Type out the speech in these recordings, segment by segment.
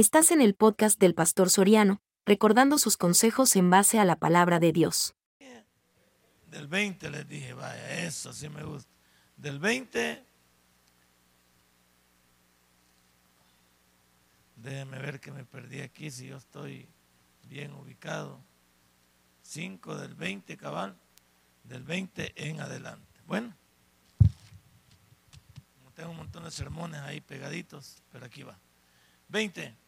Estás en el podcast del Pastor Soriano, recordando sus consejos en base a la palabra de Dios. Del 20 les dije, vaya, eso sí me gusta. Del 20, déjenme ver que me perdí aquí si yo estoy bien ubicado. 5 del 20 cabal, del 20 en adelante. Bueno, tengo un montón de sermones ahí pegaditos, pero aquí va. 20.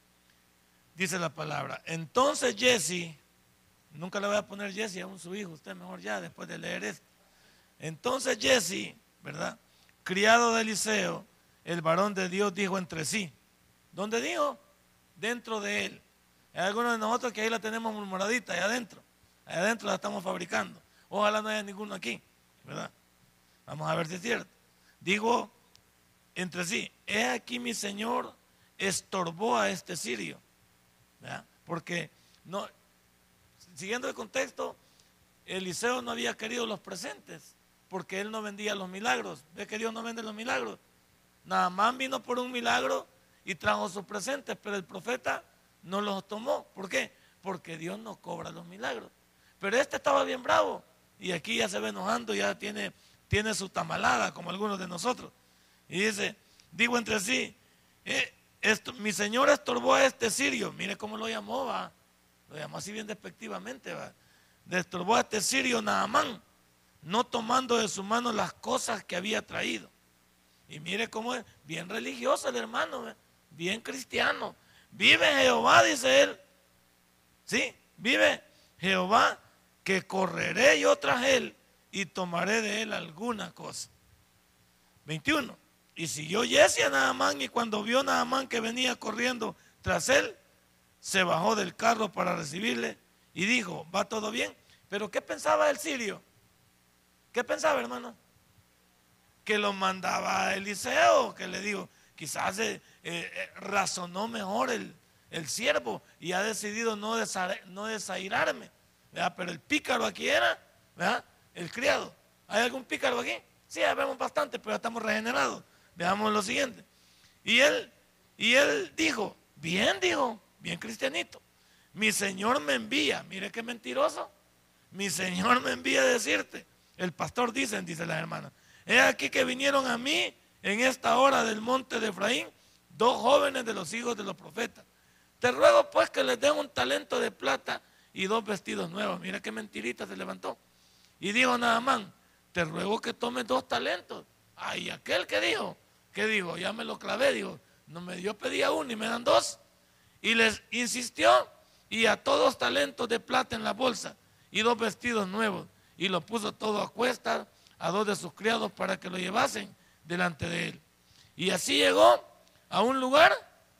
Dice la palabra. Entonces Jesse, nunca le voy a poner Jesse a un su hijo, usted mejor ya después de leer esto. Entonces Jesse, ¿verdad? Criado de Eliseo, el varón de Dios dijo entre sí. ¿Dónde dijo? Dentro de él. Hay algunos de nosotros que ahí la tenemos murmuradita, ahí adentro. Ahí adentro la estamos fabricando. Ojalá no haya ninguno aquí, ¿verdad? Vamos a ver si es cierto. Digo entre sí, he aquí mi Señor estorbó a este sirio. Porque no, siguiendo el contexto, Eliseo no había querido los presentes, porque él no vendía los milagros. ¿Ve que Dios no vende los milagros? Nada más vino por un milagro y trajo sus presentes, pero el profeta no los tomó. ¿Por qué? Porque Dios no cobra los milagros. Pero este estaba bien bravo y aquí ya se ve enojando, ya tiene, tiene su tamalada, como algunos de nosotros. Y dice, digo entre sí, eh, mi señor estorbó a este sirio, mire cómo lo llamó, va, lo llamó así bien despectivamente, va, estorbó a este sirio Naamán, no tomando de su mano las cosas que había traído. Y mire cómo es, bien religioso el hermano, bien cristiano. Vive Jehová, dice él. Sí, vive Jehová, que correré yo tras él y tomaré de él alguna cosa. 21. Y siguió Jesse a Naamán y cuando vio Naamán que venía corriendo tras él, se bajó del carro para recibirle y dijo, va todo bien. Pero ¿qué pensaba el sirio? ¿Qué pensaba, hermano? Que lo mandaba a Eliseo, que le dijo, quizás eh, eh, razonó mejor el, el, siervo y ha decidido no, no desairarme. Pero el pícaro aquí era. El criado. ¿Hay algún pícaro aquí? Sí, vemos bastante, pero estamos regenerados. Veamos lo siguiente. Y él, y él dijo, bien dijo, bien cristianito, mi Señor me envía, mire qué mentiroso, mi Señor me envía a decirte, el pastor dice, dice la hermana, he aquí que vinieron a mí en esta hora del monte de Efraín dos jóvenes de los hijos de los profetas. Te ruego pues que les den un talento de plata y dos vestidos nuevos. Mira qué mentirita se levantó. Y dijo Naamán, te ruego que tomes dos talentos. Ay, aquel que dijo, ¿Qué digo? Ya me lo clavé, digo, no me dio pedía uno y me dan dos. Y les insistió y a todos talentos de plata en la bolsa y dos vestidos nuevos. Y lo puso todo a cuesta a dos de sus criados para que lo llevasen delante de él. Y así llegó a un lugar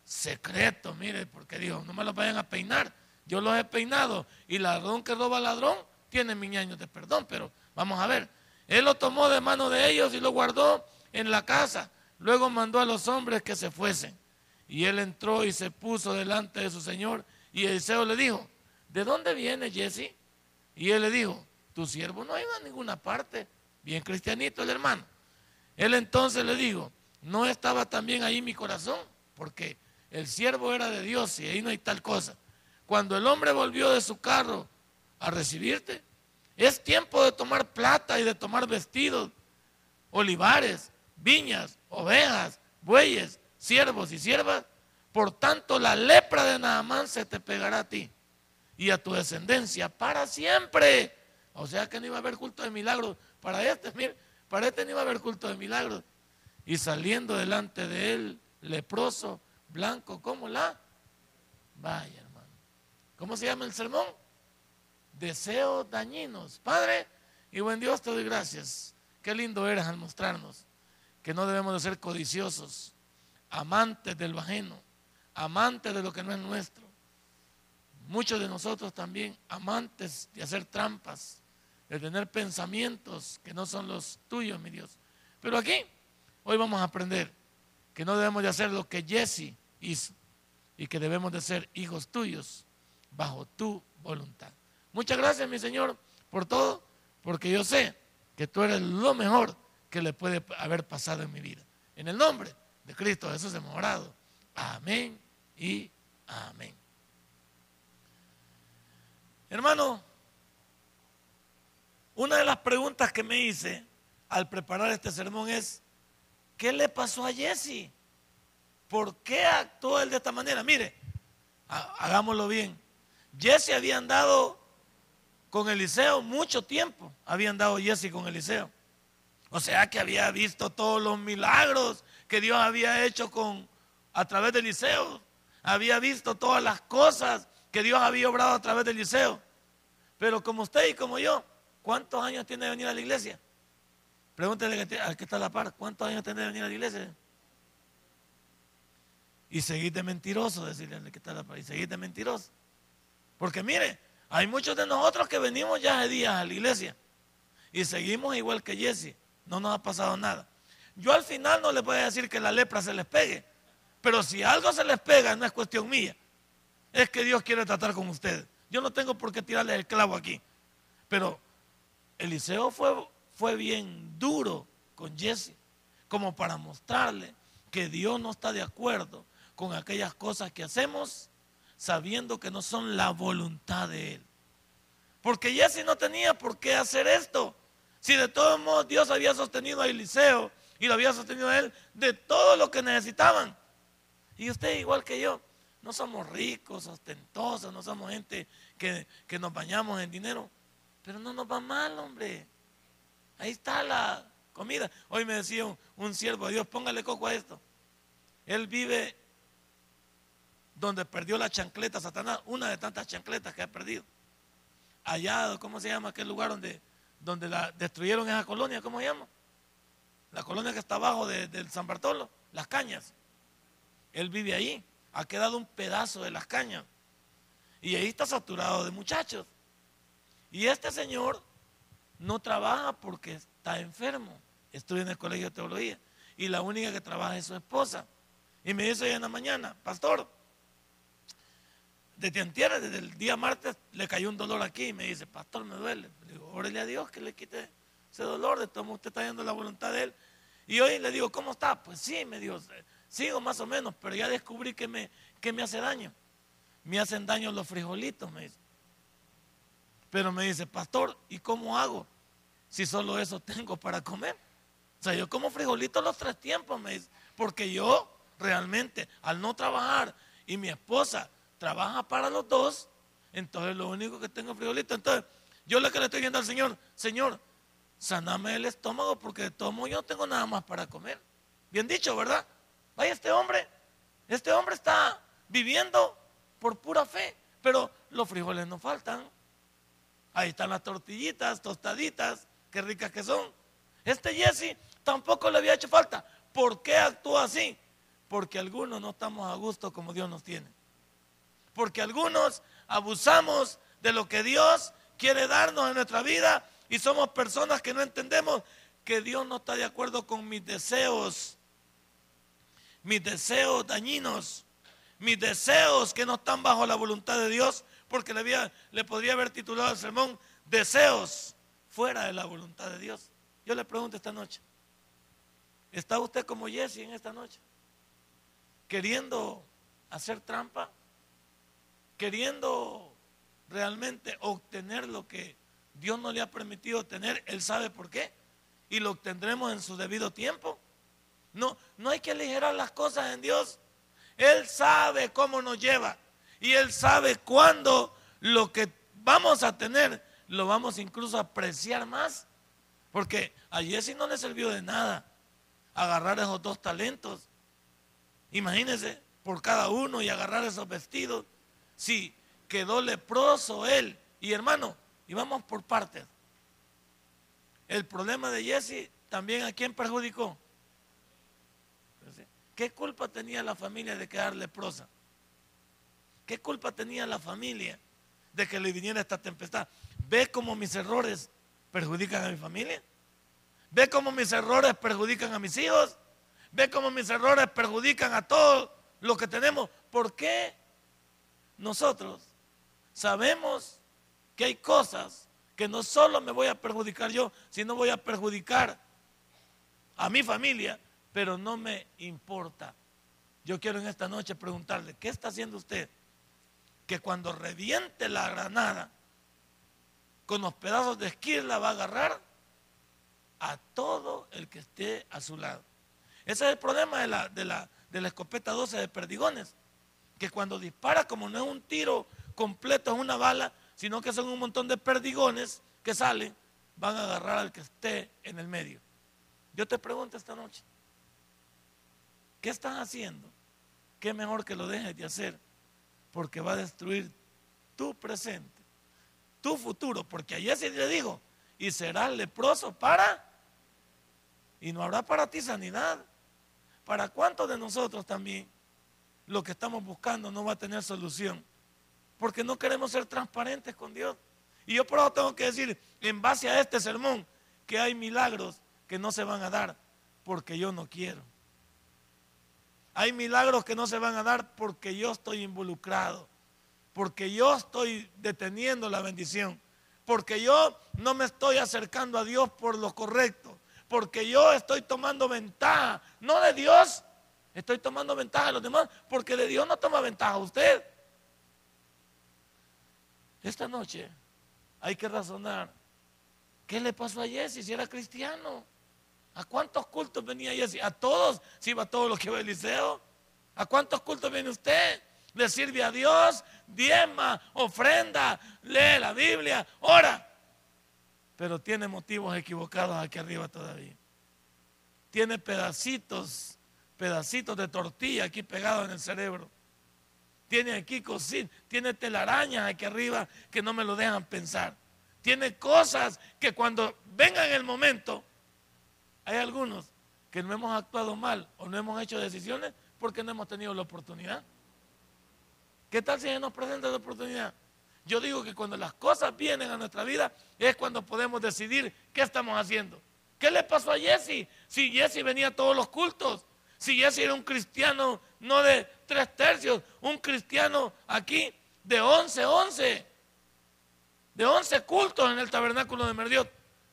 secreto, mire, porque dijo, no me lo vayan a peinar. Yo los he peinado y ladrón que roba ladrón tiene mil años de perdón, pero vamos a ver. Él lo tomó de mano de ellos y lo guardó en la casa Luego mandó a los hombres que se fuesen. Y él entró y se puso delante de su señor. Y Eliseo le dijo, ¿de dónde viene Jesse? Y él le dijo, tu siervo no iba a ninguna parte. Bien cristianito el hermano. Él entonces le dijo, ¿no estaba también ahí mi corazón? Porque el siervo era de Dios y ahí no hay tal cosa. Cuando el hombre volvió de su carro a recibirte, es tiempo de tomar plata y de tomar vestidos, olivares, viñas, ovejas, bueyes, siervos y siervas. Por tanto, la lepra de Naamán se te pegará a ti y a tu descendencia para siempre. O sea que no iba a haber culto de milagros. Para este, mire, para este no iba a haber culto de milagros. Y saliendo delante de él, leproso, blanco como la. Vaya, hermano. ¿Cómo se llama el sermón? Deseos dañinos. Padre y buen Dios, te doy gracias. Qué lindo eres al mostrarnos que no debemos de ser codiciosos, amantes del ajeno, amantes de lo que no es nuestro. Muchos de nosotros también amantes de hacer trampas, de tener pensamientos que no son los tuyos, mi Dios. Pero aquí, hoy vamos a aprender que no debemos de hacer lo que Jesse hizo y que debemos de ser hijos tuyos bajo tu voluntad. Muchas gracias, mi Señor, por todo, porque yo sé que tú eres lo mejor que le puede haber pasado en mi vida. En el nombre de Cristo Jesús hemos orado. Amén y Amén. Hermano, una de las preguntas que me hice al preparar este sermón es, ¿qué le pasó a Jesse? ¿Por qué actuó él de esta manera? Mire, hagámoslo bien. Jesse había andado con Eliseo mucho tiempo. Había andado Jesse con Eliseo. O sea que había visto todos los milagros que Dios había hecho con, a través de Eliseo. Había visto todas las cosas que Dios había obrado a través de Eliseo. Pero como usted y como yo, ¿cuántos años tiene de venir a la iglesia? Pregúntele al que está a la par, ¿cuántos años tiene de venir a la iglesia? Y seguir de mentiroso, decirle al que está la par, y seguir de mentiroso. Porque mire, hay muchos de nosotros que venimos ya hace días a la iglesia y seguimos igual que Jesse, no nos ha pasado nada. Yo al final no les voy a decir que la lepra se les pegue, pero si algo se les pega no es cuestión mía, es que Dios quiere tratar con ustedes. Yo no tengo por qué tirarles el clavo aquí, pero Eliseo fue, fue bien duro con Jesse, como para mostrarle que Dios no está de acuerdo con aquellas cosas que hacemos sabiendo que no son la voluntad de Él. Porque Jesse no tenía por qué hacer esto. Si de todos modos Dios había sostenido a Eliseo y lo había sostenido a él de todo lo que necesitaban. Y usted igual que yo, no somos ricos, ostentosos, no somos gente que, que nos bañamos en dinero, pero no nos va mal, hombre. Ahí está la comida. Hoy me decía un, siervo de Dios, póngale coco a esto. Él vive donde perdió la chancleta Satanás, una de tantas chancletas que ha perdido. Allá, ¿cómo se llama aquel lugar donde, donde la destruyeron esa colonia? ¿Cómo se llama? La colonia que está abajo del San Bartolo, las cañas. Él vive ahí, ha quedado un pedazo de las cañas. Y ahí está saturado de muchachos. Y este señor no trabaja porque está enfermo. Estudia en el colegio de teología. Y la única que trabaja es su esposa. Y me dice hoy en la mañana, pastor, desde antier, desde el día martes, le cayó un dolor aquí. Y me dice, pastor, me duele. Le digo, órale a Dios que le quite ese dolor. De todo usted está yendo la voluntad de él. Y hoy le digo, ¿cómo está? Pues sí, me dijo, sigo más o menos, pero ya descubrí que me, que me hace daño. Me hacen daño los frijolitos, me dice. Pero me dice, pastor, ¿y cómo hago si solo eso tengo para comer? O sea, yo como frijolitos los tres tiempos, me dice, porque yo realmente al no trabajar y mi esposa trabaja para los dos, entonces lo único que tengo es frijolitos. Entonces, yo le que le estoy diciendo al Señor, Señor, saname el estómago porque de todo modo yo no tengo nada más para comer. Bien dicho, ¿verdad? Vaya este hombre, este hombre está viviendo por pura fe, pero los frijoles no faltan. Ahí están las tortillitas, tostaditas, qué ricas que son. Este Jesse tampoco le había hecho falta. ¿Por qué actúa así? Porque algunos no estamos a gusto como Dios nos tiene. Porque algunos abusamos de lo que Dios quiere darnos en nuestra vida y somos personas que no entendemos que Dios no está de acuerdo con mis deseos, mis deseos dañinos, mis deseos que no están bajo la voluntad de Dios porque le, le podría haber titulado el sermón Deseos fuera de la voluntad de Dios. Yo le pregunto esta noche, ¿está usted como Jesse en esta noche? ¿Queriendo hacer trampa? ¿Queriendo realmente obtener lo que Dios no le ha permitido tener? Él sabe por qué. Y lo obtendremos en su debido tiempo. No, no hay que aligerar las cosas en Dios. Él sabe cómo nos lleva. Y Él sabe cuándo lo que vamos a tener lo vamos incluso a apreciar más. Porque a Jesse no le sirvió de nada agarrar esos dos talentos. Imagínense por cada uno y agarrar esos vestidos. Si quedó leproso él. Y hermano, y vamos por partes. El problema de Jesse también a quién perjudicó. ¿Qué culpa tenía la familia de quedar leprosa? ¿Qué culpa tenía la familia de que le viniera esta tempestad? ¿Ve cómo mis errores perjudican a mi familia? ¿Ve cómo mis errores perjudican a mis hijos? ¿Ve cómo mis errores perjudican a todo lo que tenemos? ¿Por qué nosotros sabemos que hay cosas que no solo me voy a perjudicar yo, sino voy a perjudicar a mi familia, pero no me importa. Yo quiero en esta noche preguntarle, ¿qué está haciendo usted que cuando reviente la granada, con los pedazos de esquila va a agarrar a todo el que esté a su lado. Ese es el problema de la, de la, de la escopeta 12 de perdigones, que cuando dispara, como no es un tiro completo, es una bala, sino que son un montón de perdigones que salen, van a agarrar al que esté en el medio. Yo te pregunto esta noche, ¿qué estás haciendo? ¿Qué mejor que lo dejes de hacer? Porque va a destruir tu presente, tu futuro, porque ayer se le dijo, y serás leproso para, y no habrá para ti sanidad. ¿Para cuántos de nosotros también lo que estamos buscando no va a tener solución? Porque no queremos ser transparentes con Dios. Y yo por eso tengo que decir, en base a este sermón, que hay milagros que no se van a dar porque yo no quiero. Hay milagros que no se van a dar porque yo estoy involucrado, porque yo estoy deteniendo la bendición, porque yo no me estoy acercando a Dios por lo correcto, porque yo estoy tomando ventaja, no de Dios, estoy tomando ventaja de los demás, porque de Dios no toma ventaja usted. Esta noche hay que razonar, ¿qué le pasó a Jesse si era cristiano? ¿A cuántos cultos venía Jesse? A todos, si iba a todos los que va Eliseo. ¿A cuántos cultos viene usted? Le sirve a Dios, diezma, ofrenda, lee la Biblia, ora. Pero tiene motivos equivocados aquí arriba todavía. Tiene pedacitos, pedacitos de tortilla aquí pegados en el cerebro. Tiene aquí cocina, tiene telarañas aquí arriba que no me lo dejan pensar. Tiene cosas que cuando venga el momento, hay algunos que no hemos actuado mal o no hemos hecho decisiones porque no hemos tenido la oportunidad. ¿Qué tal si se nos presenta la oportunidad? Yo digo que cuando las cosas vienen a nuestra vida es cuando podemos decidir qué estamos haciendo. ¿Qué le pasó a Jesse? Si Jesse venía a todos los cultos, si Jesse era un cristiano no de tres tercios, un cristiano aquí de once, once, de once cultos en el tabernáculo de Merdiot,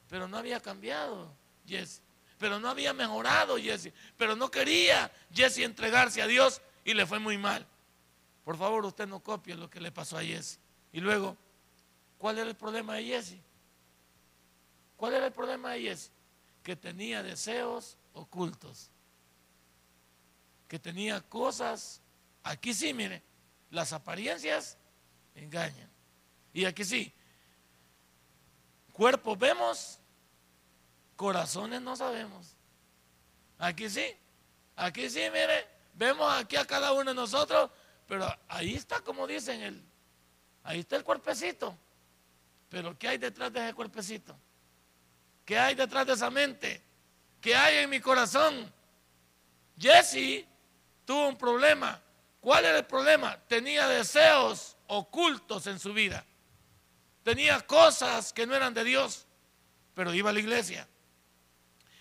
pero no había cambiado Jesse pero no había mejorado Jesse, pero no quería Jesse entregarse a Dios y le fue muy mal. Por favor, usted no copie lo que le pasó a Jesse. Y luego, ¿cuál era el problema de Jesse? ¿Cuál era el problema de Jesse? Que tenía deseos ocultos, que tenía cosas, aquí sí, mire, las apariencias engañan. Y aquí sí, cuerpos vemos, Corazones no sabemos. Aquí sí, aquí sí, mire, vemos aquí a cada uno de nosotros, pero ahí está como dicen el, ahí está el cuerpecito. Pero ¿qué hay detrás de ese cuerpecito? ¿Qué hay detrás de esa mente? ¿Qué hay en mi corazón? Jesse tuvo un problema. ¿Cuál era el problema? Tenía deseos ocultos en su vida. Tenía cosas que no eran de Dios, pero iba a la iglesia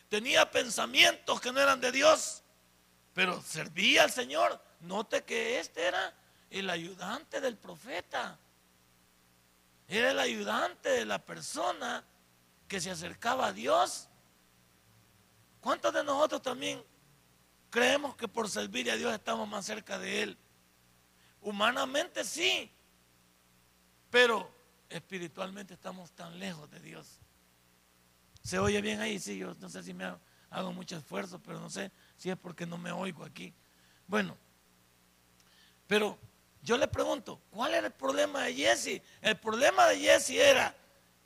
tenía pensamientos que no eran de Dios, pero servía al Señor. Note que este era el ayudante del profeta. Era el ayudante de la persona que se acercaba a Dios. ¿Cuántos de nosotros también creemos que por servir a Dios estamos más cerca de Él? Humanamente sí, pero espiritualmente estamos tan lejos de Dios. ¿Se oye bien ahí? Sí, yo no sé si me hago, mucho esfuerzo, pero no sé si es porque no me oigo aquí. Bueno, pero yo le pregunto, ¿cuál era el problema de Jesse? El problema de Jesse era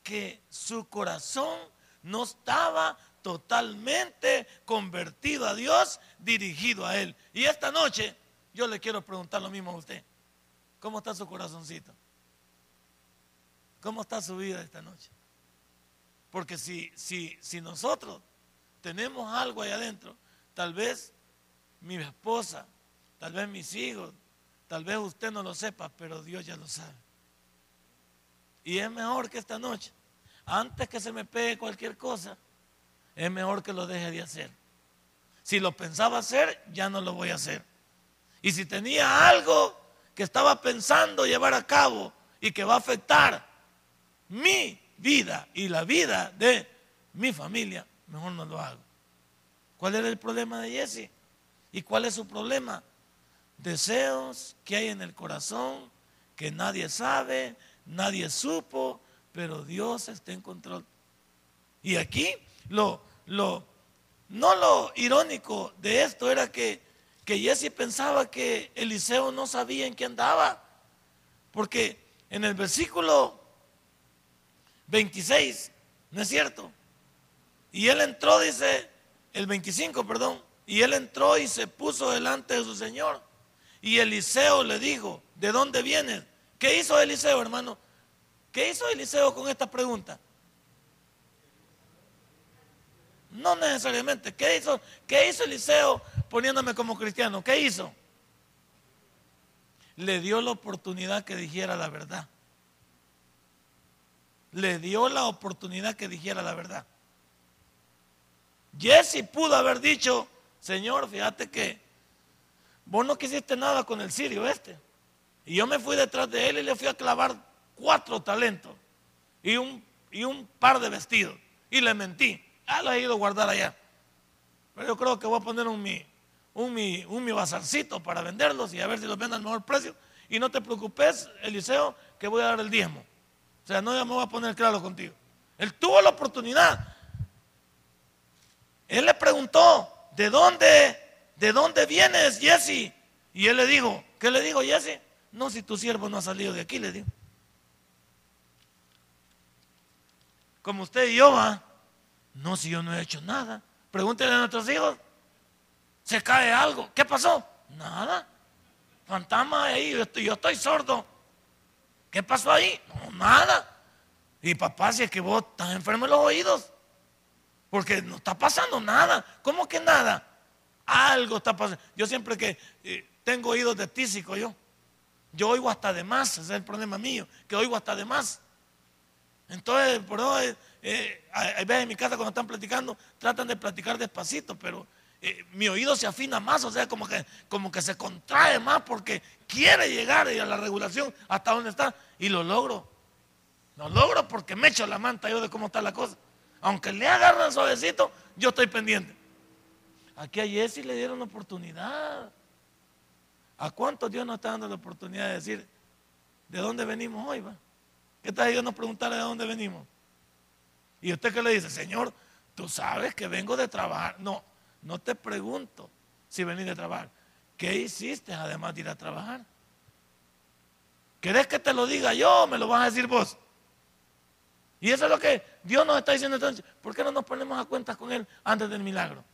que su corazón no estaba totalmente convertido a Dios, dirigido a Él. Y esta noche yo le quiero preguntar lo mismo a usted. ¿Cómo está su corazoncito? ¿Cómo está su vida esta noche? Porque si, si, si nosotros tenemos algo ahí adentro, tal vez mi esposa, tal vez mis hijos, tal vez usted no lo sepa, pero Dios ya lo sabe. Y es mejor que esta noche, antes que se me pegue cualquier cosa, es mejor que lo deje de hacer. Si lo pensaba hacer, ya no lo voy a hacer. Y si tenía algo que estaba pensando llevar a cabo y que va a afectar mi vida y la vida de mi familia, mejor no lo hago. ¿Cuál era el problema de Jesse? ¿Y cuál es su problema? Deseos que hay en el corazón que nadie sabe, nadie supo, pero Dios está en control. Y aquí lo, lo, no lo irónico de esto era que, que Jesse pensaba que Eliseo no sabía en qué andaba. Porque en el versículo 26, ¿no es cierto? Y él entró, dice, el 25, perdón, y él entró y se puso delante de su Señor. Y Eliseo le dijo, ¿de dónde vienes? ¿Qué hizo Eliseo, hermano? ¿Qué hizo Eliseo con esta pregunta? No necesariamente. ¿Qué hizo, ¿Qué hizo Eliseo poniéndome como cristiano? ¿Qué hizo? Le dio la oportunidad que dijera la verdad. Le dio la oportunidad que dijera la verdad. Jesse pudo haber dicho, Señor, fíjate que vos no quisiste nada con el sirio este. Y yo me fui detrás de él y le fui a clavar cuatro talentos y un, y un par de vestidos. Y le mentí. Ah, lo he ido a guardar allá. Pero yo creo que voy a poner un mi, un mi, un mi bazarcito para venderlos y a ver si los venden al mejor precio. Y no te preocupes, Eliseo, que voy a dar el diezmo. O sea, no ya me voy a poner claro contigo. Él tuvo la oportunidad. Él le preguntó, ¿de dónde, de dónde vienes, Jesse? Y él le dijo, ¿qué le dijo Jesse? No, si tu siervo no ha salido de aquí, le digo. Como usted y yo, va. No, si yo no he hecho nada. Pregúntele a nuestros hijos. Se cae algo. ¿Qué pasó? Nada. Fantasma ahí. Yo estoy, sordo. ¿Qué pasó ahí? No, nada. Y papá, si es que vos estás enfermo en los oídos. Porque no está pasando nada. ¿Cómo que nada? Algo está pasando. Yo siempre que eh, tengo oídos de tísico yo. Yo oigo hasta de más, ese es el problema mío, que oigo hasta de más. Entonces, por hoy, eh, hay veces en mi casa cuando están platicando, tratan de platicar despacito, pero eh, mi oído se afina más, o sea, como que, como que se contrae más porque quiere llegar a la regulación hasta donde está y lo logro. Lo logro porque me echo la manta yo de cómo está la cosa. Aunque le agarran suavecito, yo estoy pendiente. Aquí a Jesse le dieron oportunidad. ¿A cuántos Dios nos está dando la oportunidad de decir de dónde venimos hoy? Va? ¿Qué tal Dios nos preguntarle de dónde venimos? Y usted que le dice, Señor, tú sabes que vengo de trabajar. No, no te pregunto si venís de trabajar. ¿Qué hiciste además de ir a trabajar? ¿Querés que te lo diga yo o me lo vas a decir vos? Y eso es lo que Dios nos está diciendo entonces. ¿Por qué no nos ponemos a cuentas con Él antes del milagro?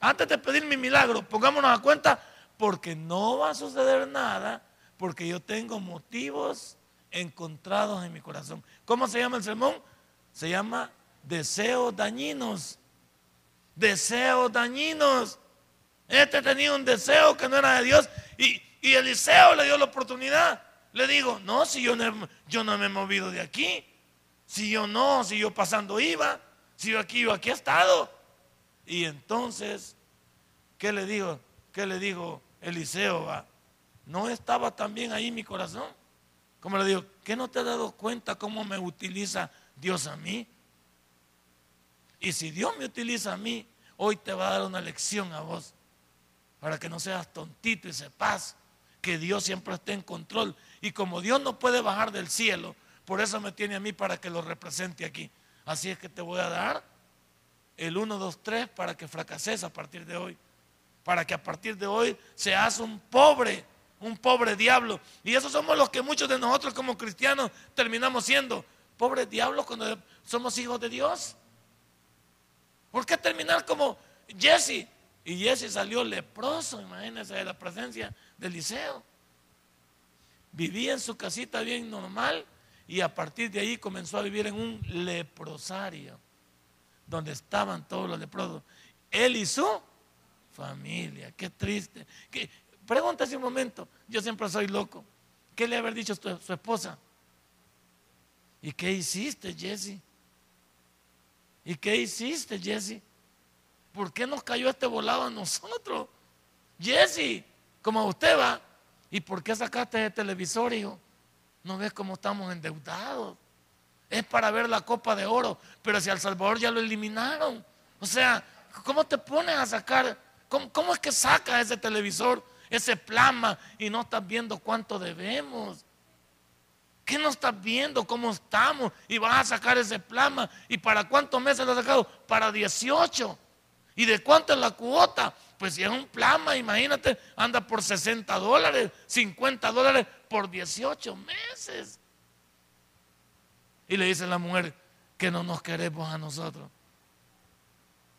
Antes de pedir mi milagro, pongámonos a cuenta porque no va a suceder nada, porque yo tengo motivos encontrados en mi corazón. ¿Cómo se llama el sermón? Se llama deseos dañinos. Deseos dañinos. Este tenía un deseo que no era de Dios y, Eliseo le dio la oportunidad. Le digo, no, si yo no, me he movido de aquí. Si yo no, si yo pasando iba. Si yo aquí, yo aquí he estado. Y entonces, ¿qué le digo? ¿Qué le digo Eliseo? ¿No estaba también ahí mi corazón? Como le digo, ¿qué no te has dado cuenta cómo me utiliza Dios a mí? Y si Dios me utiliza a mí, hoy te va a dar una lección a vos, para que no seas tontito y sepas que Dios siempre esté en control. Y como Dios no puede bajar del cielo, por eso me tiene a mí para que lo represente aquí. Así es que te voy a dar el 1, 2, 3 para que fracases a partir de hoy para que a partir de hoy seas un pobre, un pobre diablo. Y eso somos los que muchos de nosotros como cristianos terminamos siendo pobres diablos cuando somos hijos de Dios. ¿Por qué terminar como Jesse? Y Jesse salió leproso, imagínense, de la presencia del liceo. Vivía en su casita bien normal y a partir de ahí comenzó a vivir en un leprosario, donde estaban todos los leprosos. Él y su familia, qué triste. ¿Qué? Pregúntase un momento, yo siempre soy loco. ¿Qué le haber dicho su, su esposa? ¿Y qué hiciste, Jesse? ¿Y qué hiciste, Jesse? ¿Por qué nos cayó este volado a nosotros? Jesse, como usted va, ¿y por qué sacaste el televisor, hijo? ¿No ves cómo estamos endeudados? Es para ver la copa de oro, pero si al Salvador ya lo eliminaron. O sea, ¿cómo te pones a sacar ¿Cómo, es que saca ese televisor ese plasma y no estás viendo cuánto debemos? ¿Qué no estás viendo cómo estamos? Y vas a sacar ese plasma. ¿Y para cuántos meses lo has sacado? Para 18. ¿Y de cuánto es la cuota? Pues si es un plasma, imagínate, anda por 60 dólares, 50 dólares por 18 meses. Y le dice la mujer que no nos queremos a nosotros.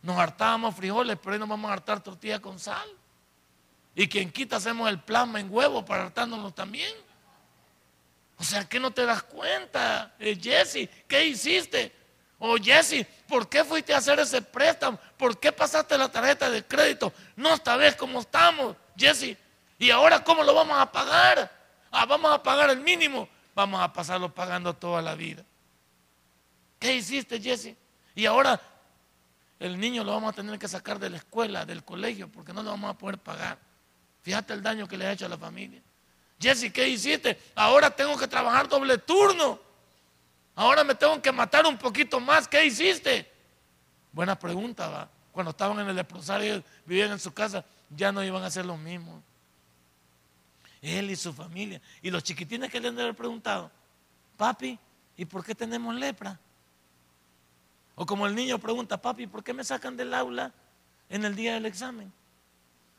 Nos hartábamos frijoles, pero hoy nos vamos a hartar tortilla con sal. Y quien quita hacemos el plasma en huevo para hartándonos también. O sea, ¿qué no te das cuenta, eh, Jesse? ¿Qué hiciste? O oh, Jesse, ¿por qué fuiste a hacer ese préstamo? ¿Por qué pasaste la tarjeta de crédito? No vez cómo estamos, Jesse. ¿Y ahora cómo lo vamos a pagar? Ah, vamos a pagar el mínimo. Vamos a pasarlo pagando toda la vida. ¿Qué hiciste, Jesse? Y ahora el niño lo vamos a tener que sacar de la escuela, del colegio, porque no lo vamos a poder pagar. Fíjate el daño que le ha hecho a la familia. Jesse, ¿qué hiciste? Ahora tengo que trabajar doble turno. Ahora me tengo que matar un poquito más. ¿Qué hiciste? Buena pregunta, va. Cuando estaban en el leprosario, vivían en su casa, ya no iban a hacer lo mismo. Él y su familia. Y los chiquitines que le han preguntado, papi, ¿y por qué tenemos lepra? O como el niño pregunta, papi, ¿por qué me sacan del aula en el día del examen?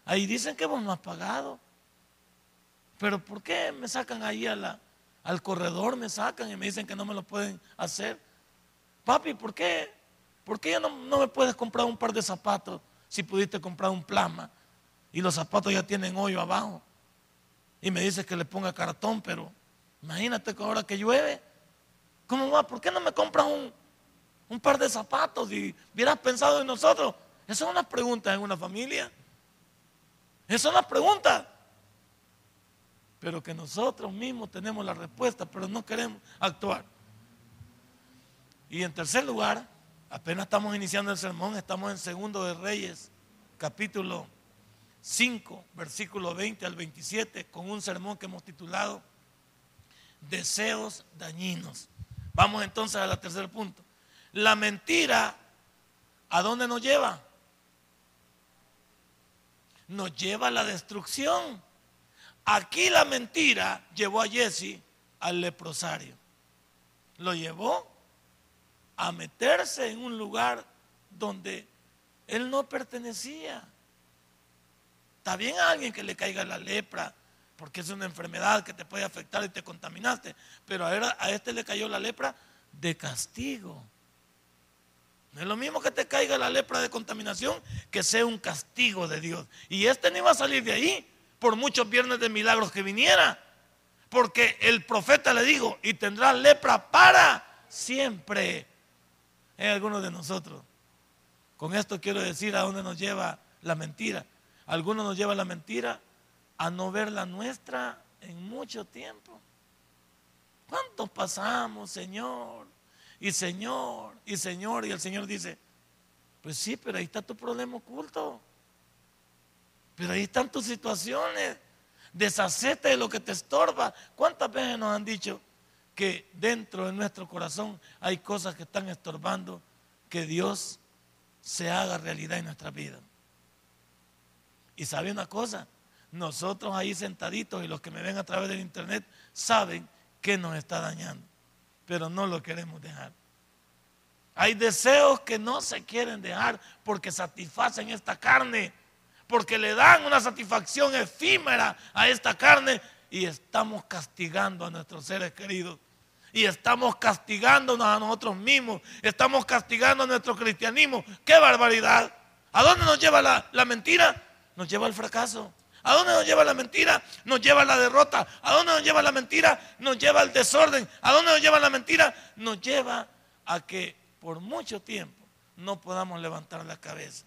Ahí dicen que vos no has pagado. Pero ¿por qué me sacan ahí a al corredor? Me sacan y me dicen que no me lo pueden hacer. Papi, ¿por qué? ¿Por qué ya no, no me puedes comprar un par de zapatos si pudiste comprar un plasma? Y los zapatos ya tienen hoyo abajo. Y me dices que le ponga cartón, pero imagínate que ahora que llueve, ¿cómo va? ¿Por qué no me compras un, un par de zapatos y hubieras pensado en nosotros? Esa es una pregunta en una familia. Esa es una pregunta pero que nosotros mismos tenemos la respuesta, pero no queremos actuar. Y en tercer lugar, apenas estamos iniciando el sermón, estamos en Segundo de Reyes, capítulo 5, versículo 20 al 27, con un sermón que hemos titulado Deseos dañinos. Vamos entonces al tercer punto. La mentira, ¿a dónde nos lleva? Nos lleva a la destrucción. Aquí la mentira llevó a Jesse al leprosario. Lo llevó a meterse en un lugar donde él no pertenecía. Está bien a alguien que le caiga la lepra, porque es una enfermedad que te puede afectar y te contaminaste, pero a, a este le cayó la lepra de castigo. No es lo mismo que te caiga la lepra de contaminación que sea un castigo de Dios. Y este no iba a salir de ahí por muchos viernes de milagros que viniera. Porque el profeta le dijo, y tendrá lepra para siempre en algunos de nosotros. Con esto quiero decir a dónde nos lleva la mentira. Algunos nos lleva la mentira a no ver la nuestra en mucho tiempo. ¿Cuántos pasamos, Señor? Y Señor, y Señor, y el Señor dice, pues sí, pero ahí está tu problema oculto. Pero ahí están tus situaciones. Deshacete de lo que te estorba. ¿Cuántas veces nos han dicho que dentro de nuestro corazón hay cosas que están estorbando que Dios se haga realidad en nuestra vida? Y sabe una cosa, nosotros ahí sentaditos y los que me ven a través del internet saben que nos está dañando, pero no lo queremos dejar. Hay deseos que no se quieren dejar porque satisfacen esta carne porque le dan una satisfacción efímera a esta carne y estamos castigando a nuestros seres queridos. Y estamos castigándonos a nosotros mismos. Estamos castigando a nuestro cristianismo. ¡Qué barbaridad! ¿A dónde nos lleva la, la mentira? Nos lleva al fracaso. ¿A dónde nos lleva la mentira? Nos lleva a la derrota. ¿A dónde nos lleva la mentira? Nos lleva al desorden. ¿A dónde nos lleva la mentira? Nos lleva a que por mucho tiempo no podamos levantar la cabeza.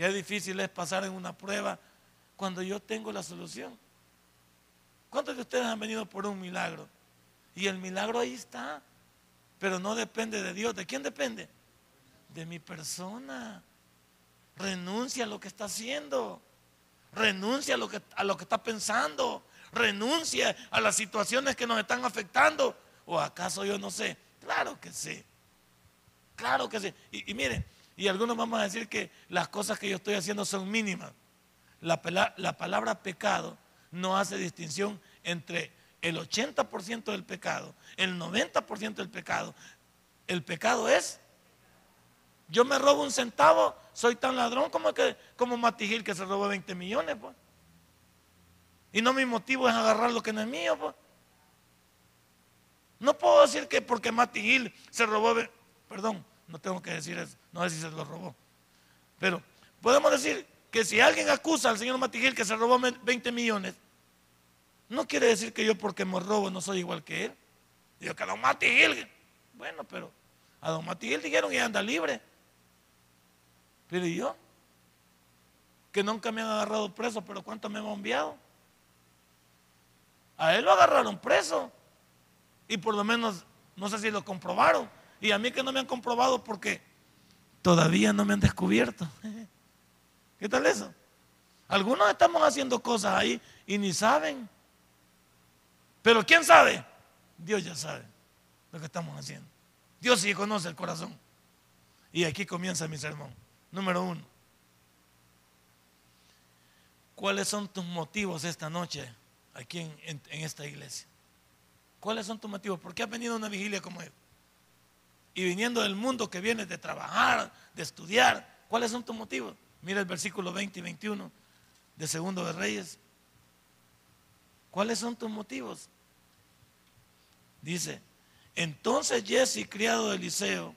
Qué difícil es pasar en una prueba cuando yo tengo la solución. ¿Cuántos de ustedes han venido por un milagro? Y el milagro ahí está, pero no depende de Dios. ¿De quién depende? De mi persona. Renuncia a lo que está haciendo. Renuncia a lo que, a lo que está pensando. Renuncia a las situaciones que nos están afectando. ¿O acaso yo no sé? Claro que sí. Claro que sí. Y, y miren, y algunos vamos a decir que las cosas que yo estoy haciendo son mínimas. la, la palabra pecado no hace distinción entre el 80% del pecado, el 90% del pecado. El pecado es, yo me robo un centavo, soy tan ladrón como, que, como que se robó 20 millones. Pues. Y no mi motivo es agarrar lo que no es mío. Pues. No puedo decir que porque Matigil se robó, perdón, no tengo que decir eso, no sé si se lo robó. Pero podemos decir que si alguien acusa al señor Matigil que se robó 20 millones, no quiere decir que yo porque me robo no soy igual que él. Digo que a don Matigil, bueno, pero a don Matigil dijeron que anda libre. Pero ¿y yo? Que nunca me han agarrado preso, pero ¿cuánto me han enviado? A él lo agarraron preso. Y por lo menos, no sé si lo comprobaron. Y a mí que no me han comprobado porque todavía no me han descubierto. ¿Qué tal eso? Algunos estamos haciendo cosas ahí y ni saben. Pero ¿quién sabe? Dios ya sabe lo que estamos haciendo. Dios sí conoce el corazón. Y aquí comienza mi sermón. Número uno. ¿Cuáles son tus motivos esta noche aquí en, esta iglesia? ¿Cuáles son tus motivos? ¿Por qué has venido una vigilia como esta? Y viniendo del mundo que vienes de trabajar, de estudiar, ¿cuáles son tus motivos? Mira el versículo 20 y 21 de Segundo de Reyes. ¿Cuáles son tus motivos? Dice, entonces Jesse, criado de Eliseo,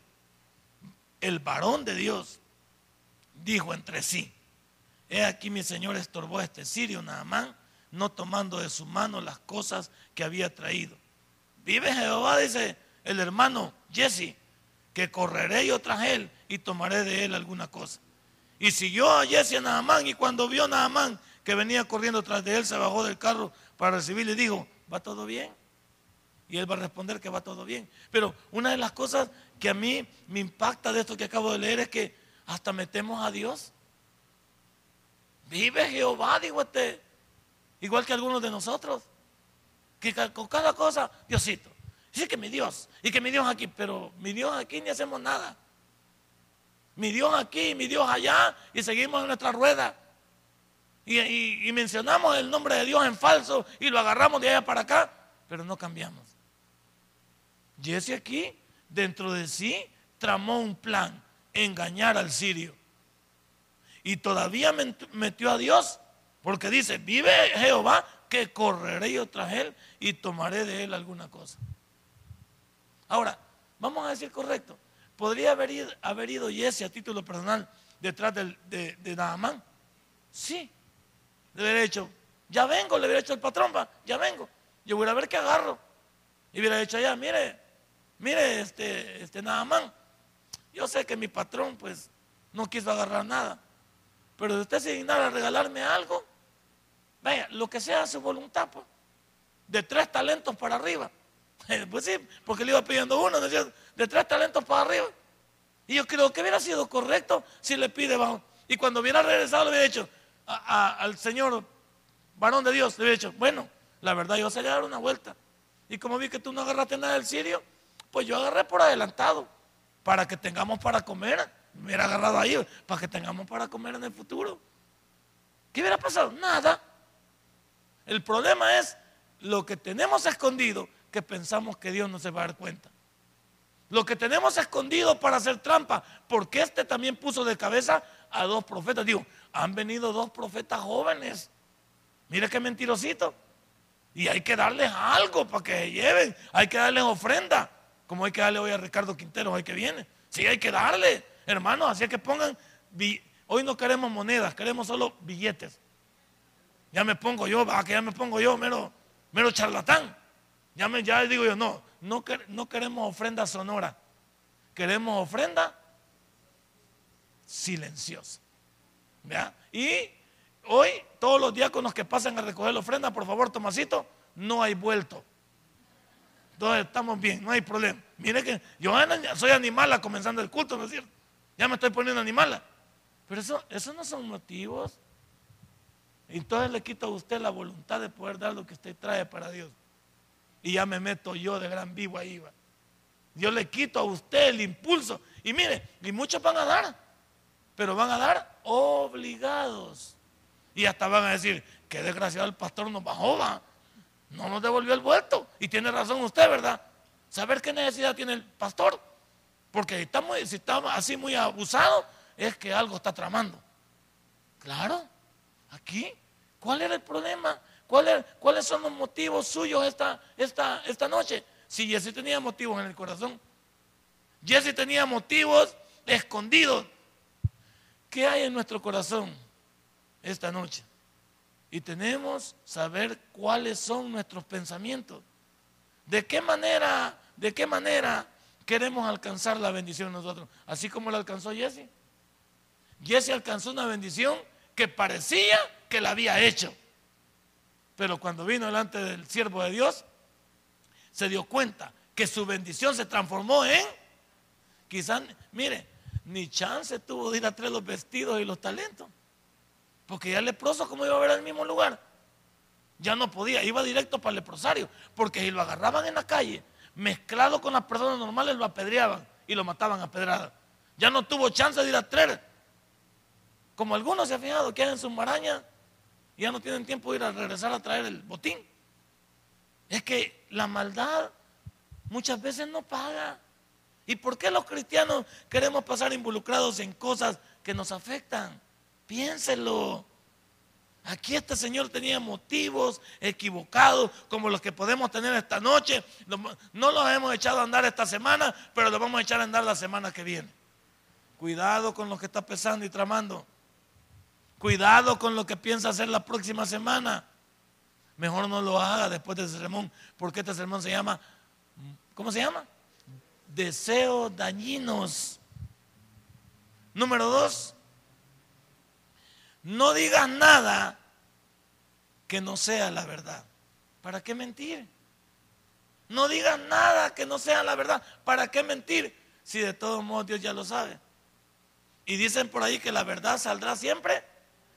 el varón de Dios, dijo entre sí, he aquí mi señor estorbó a este sirio Naamán, no tomando de su mano las cosas que había traído. Vive Jehová, dice el hermano Jesse, que correré yo tras él y tomaré de él alguna cosa. Y siguió a Jesse a Naamán y cuando vio a Naamán que venía corriendo tras de él, se bajó del carro para recibirle y dijo, ¿va todo bien? Y él va a responder que va todo bien. Pero una de las cosas que a mí me impacta de esto que acabo de leer es que hasta metemos a Dios. Vive Jehová, digo este, igual que algunos de nosotros, que con cada cosa, Diosito. Dice que mi Dios, y que mi Dios aquí, pero mi Dios aquí ni hacemos nada. Mi Dios aquí, mi Dios allá, y seguimos en nuestra rueda. Y, mencionamos el nombre de Dios en falso y lo agarramos de allá para acá, pero no cambiamos. Jesse aquí, dentro de sí, tramó un plan, engañar al sirio. Y todavía metió a Dios, porque dice, vive Jehová, que correré yo tras él y tomaré de él alguna cosa. Ahora, vamos a decir correcto. ¿Podría haber ido, haber ido Jesse a título personal detrás de, de, Naamán? Sí. Le hubiera dicho, ya vengo, le hubiera dicho el patrón, va, ya vengo. Yo voy a ver qué agarro. Y hubiera dicho allá, mire, mire, este, este Naamán. Yo sé que mi patrón, pues, no quiso agarrar nada. Pero de usted se dignara a regalarme algo, vaya, lo que sea su voluntad, pues. De tres talentos para arriba. Pues sí, porque le iba pidiendo uno, decía, de tres talentos para arriba. Y yo creo que hubiera sido correcto si le pide bajo. Y cuando hubiera regresado le hubiera dicho al Señor, varón de Dios, le hubiera dicho, bueno, la verdad yo salí a dar una vuelta. Y como vi que tú no agarraste nada del sirio, pues yo agarré por adelantado, para que tengamos para comer. Me hubiera agarrado ahí, para que tengamos para comer en el futuro. ¿Qué hubiera pasado? Nada. El problema es lo que tenemos escondido que pensamos que Dios no se va a dar cuenta. Lo que tenemos escondido para hacer trampa, porque este también puso de cabeza a dos profetas. Digo, han venido dos profetas jóvenes. Mire qué mentirosito. Y hay que darles algo para que se lleven. Hay que darles ofrenda. Como hay que darle hoy a Ricardo Quintero, hoy que viene. Sí, hay que darle, hermanos. Así que pongan. Hoy no queremos monedas, queremos solo billetes. Ya me pongo yo, que ya me pongo yo, mero, mero charlatán. Ya, me, ya digo yo, no, no, no queremos ofrenda sonora, queremos ofrenda silenciosa. Y hoy, todos los diáconos que pasan a recoger la ofrenda, por favor, Tomasito, no hay vuelto. Entonces estamos bien, no hay problema. Mire que yo soy animala comenzando el culto, ¿no es cierto? Ya me estoy poniendo animala. Pero eso, eso no son motivos. Entonces le quito a usted la voluntad de poder dar lo que usted trae para Dios y ya me meto yo de gran vivo ahí. Va. Yo le quito a usted el impulso. Y mire, y muchos van a dar, pero van a dar obligados. Y hasta van a decir, qué desgraciado el pastor nos bajó, va. No nos devolvió el vuelto. Y tiene razón usted, ¿verdad? Saber qué necesidad tiene el pastor. Porque si está, si está así muy abusado, es que algo está tramando. Claro, aquí, ¿cuál era el problema? ¿Cuáles son los motivos suyos esta, esta, esta noche? Si Jesse tenía motivos en el corazón, Jesse tenía motivos escondidos. ¿Qué hay en nuestro corazón esta noche? Y tenemos saber cuáles son nuestros pensamientos. ¿De qué manera, de qué manera queremos alcanzar la bendición nosotros? Así como la alcanzó Jesse. Jesse alcanzó una bendición que parecía que la había hecho. Pero cuando vino delante del siervo de Dios, se dio cuenta que su bendición se transformó en, quizás, mire, ni chance tuvo de ir a traer los vestidos y los talentos. Porque ya el leproso, como iba a ver al mismo lugar? Ya no podía, iba directo para el leprosario. Porque si lo agarraban en la calle, mezclado con las personas normales, lo apedreaban y lo mataban a pedrada. Ya no tuvo chance de ir a traer. Como algunos se han fijado que en sus marañas ya no tienen tiempo de ir a regresar a traer el botín. Es que la maldad muchas veces no paga. ¿Y por qué los cristianos queremos pasar involucrados en cosas que nos afectan? Piénselo. Aquí este Señor tenía motivos equivocados como los que podemos tener esta noche. No los hemos echado a andar esta semana, pero los vamos a echar a andar la semana que viene. Cuidado con lo que está pesando y tramando. Cuidado con lo que piensa hacer la próxima semana. Mejor no lo haga después de ese sermón, porque este sermón se llama, ¿cómo se llama? Deseos dañinos. Número dos, no digas nada que no sea la verdad. ¿Para qué mentir? No digas nada que no sea la verdad. ¿Para qué mentir? Si de todos modos Dios ya lo sabe. Y dicen por ahí que la verdad saldrá siempre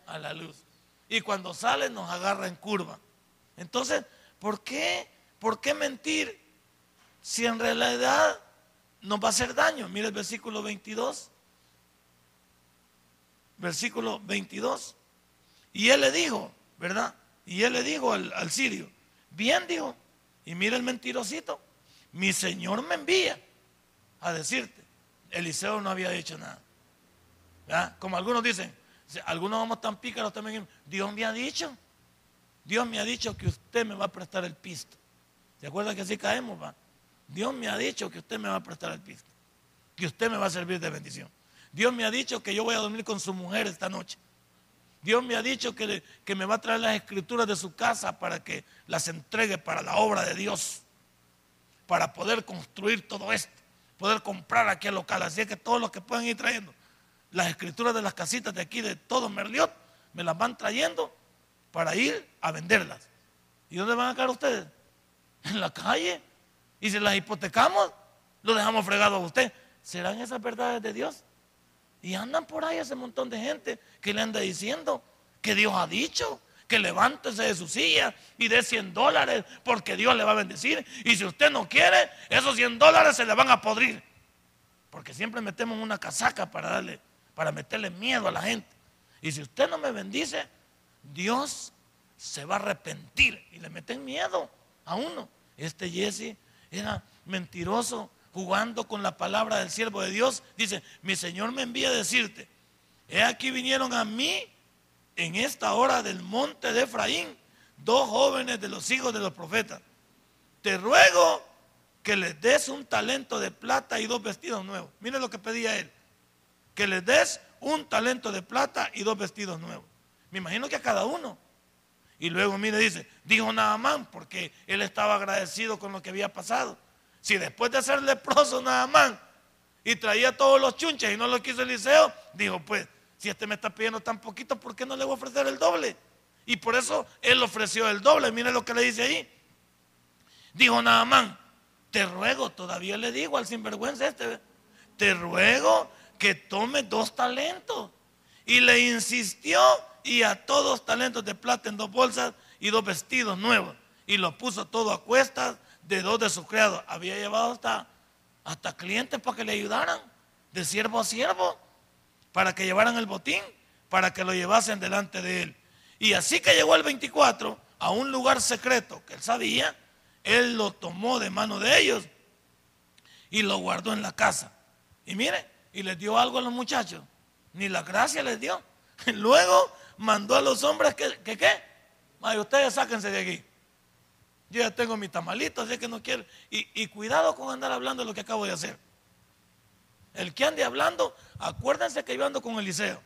a la luz. Y cuando sale nos agarra en curva. Entonces, ¿por qué? ¿Por qué mentir si en realidad nos va a hacer daño? Mira el versículo 22. Versículo 22. Y él le dijo, ¿verdad? Y él le dijo al, al sirio, bien dijo, y mira el mentirosito, mi Señor me envía a decirte, Eliseo no había dicho nada. Como algunos dicen, algunos vamos tan pícaros también. Dios me ha dicho, Dios me ha dicho que usted me va a prestar el pisto. ¿Se acuerda que así caemos, va? Dios me ha dicho que usted me va a prestar el pisto. Que usted me va a servir de bendición. Dios me ha dicho que yo voy a dormir con su mujer esta noche. Dios me ha dicho que, que me va a traer las escrituras de su casa para que las entregue para la obra de Dios. Para poder construir todo esto. Poder comprar aquí el local. Así es que todos los que puedan ir trayendo las escrituras de las casitas de aquí, de todo Merliot, me las van trayendo para ir a venderlas. ¿Y dónde van a caer ustedes? En la calle. Y si las hipotecamos, lo dejamos fregado a usted. ¿Serán esas verdades de Dios? Y andan por ahí ese montón de gente que le anda diciendo que Dios ha dicho que levántese de su silla y dé 100 dólares porque Dios le va a bendecir. Y si usted no quiere, esos 100 dólares se le van a podrir. Porque siempre metemos una casaca para darle para meterle miedo a la gente. Y si usted no me bendice, Dios se va a arrepentir y le meten miedo a uno. Este Jesse era mentiroso jugando con la palabra del siervo de Dios. Dice, mi Señor me envía a decirte, he aquí vinieron a mí en esta hora del monte de Efraín dos jóvenes de los hijos de los profetas. Te ruego que les des un talento de plata y dos vestidos nuevos. Mire lo que pedía él que les des un talento de plata y dos vestidos nuevos. Me imagino que a cada uno. Y luego, mire, dice, dijo Naamán, porque él estaba agradecido con lo que había pasado. Si después de ser leproso Naamán y traía todos los chunches y no lo quiso Eliseo, dijo, pues, si este me está pidiendo tan poquito, ¿por qué no le voy a ofrecer el doble? Y por eso él ofreció el doble. Mire lo que le dice ahí. Dijo Naamán, te ruego, todavía le digo al sinvergüenza este, te ruego que tome dos talentos. Y le insistió y a todos talentos de plata en dos bolsas y dos vestidos nuevos. Y lo puso todo a cuestas de dos de sus criados. Había llevado hasta, hasta clientes para que le ayudaran, de siervo a siervo, para que llevaran el botín, para que lo llevasen delante de él. Y así que llegó el 24 a un lugar secreto que él sabía, él lo tomó de mano de ellos y lo guardó en la casa. Y mire, y les dio algo a los muchachos. Ni la gracia les dio. Luego mandó a los hombres que, que ¿qué? Ay, ustedes sáquense de aquí. Yo ya tengo mi tamalito, así que no quiero. Y, y, cuidado con andar hablando de lo que acabo de hacer. El que ande hablando, acuérdense que yo ando con Eliseo.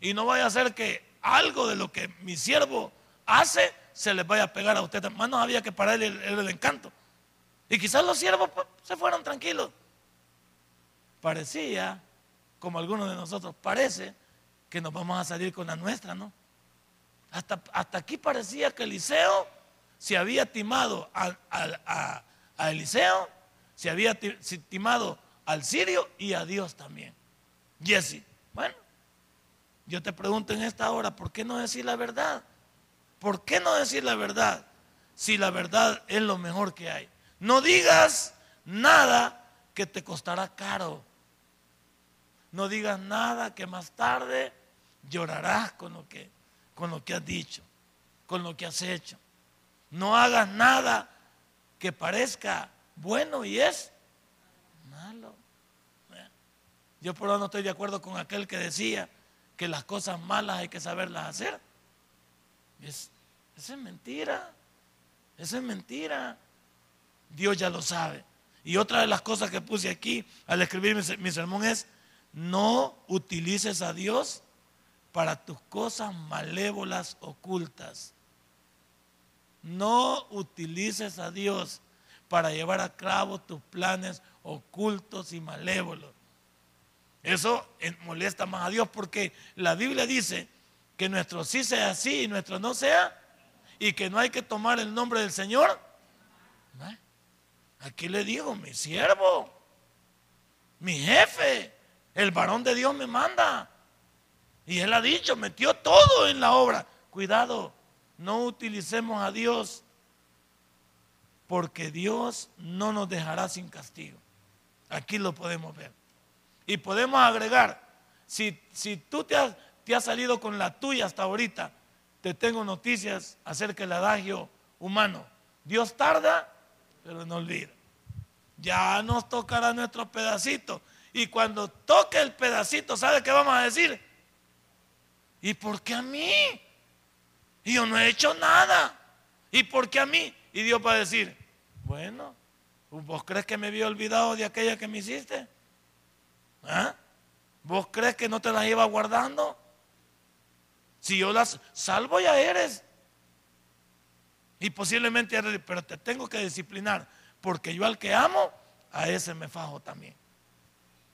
Y no vaya a ser que algo de lo que mi siervo hace se les vaya a pegar a ustedes. Más no había que parar el, el, encanto. Y quizás los siervos pues, se fueron tranquilos. Parecía, como algunos de nosotros, parece que nos vamos a salir con la nuestra, ¿no? Hasta, hasta aquí parecía que Eliseo se había timado a, a, Eliseo, se había timado al sirio y a Dios también. Jesse, bueno, yo te pregunto en esta hora, ¿por qué no decir la verdad? ¿Por qué no decir la verdad si la verdad es lo mejor que hay? No digas nada que te costará caro. No digas nada que más tarde llorarás con lo que, con lo que has dicho, con lo que has hecho. No hagas nada que parezca bueno y es malo. Yo por ahora no estoy de acuerdo con aquel que decía que las cosas malas hay que saberlas hacer. Es, esa es mentira. Esa es mentira. Dios ya lo sabe. Y otra de las cosas que puse aquí al escribir mi, mi sermón es, no utilices a Dios para tus cosas malévolas ocultas. No utilices a Dios para llevar a cabo tus planes ocultos y malévolos. Eso molesta más a Dios porque la Biblia dice que nuestro sí sea así y nuestro no sea y que no hay que tomar el nombre del Señor. Aquí le digo, mi siervo, mi jefe, el varón de Dios me manda. Y él ha dicho, metió todo en la obra. Cuidado, no utilicemos a Dios porque Dios no nos dejará sin castigo. Aquí lo podemos ver. Y podemos agregar, si, si tú te has, te salido con la tuya hasta ahorita, te tengo noticias acerca del adagio humano. Dios tarda, pero no olvida. Ya nos tocará nuestro pedacito. Y cuando toque el pedacito, ¿sabe qué vamos a decir? ¿Y por qué a mí? Y yo no he hecho nada. ¿Y por qué a mí? Y Dios va a decir, bueno, ¿vos crees que me había olvidado de aquella que me hiciste? ¿Ah? ¿Vos crees que no te las iba guardando? Si yo las salvo ya eres. Y posiblemente pero te tengo que disciplinar, porque yo al que amo, a ese me fajo también.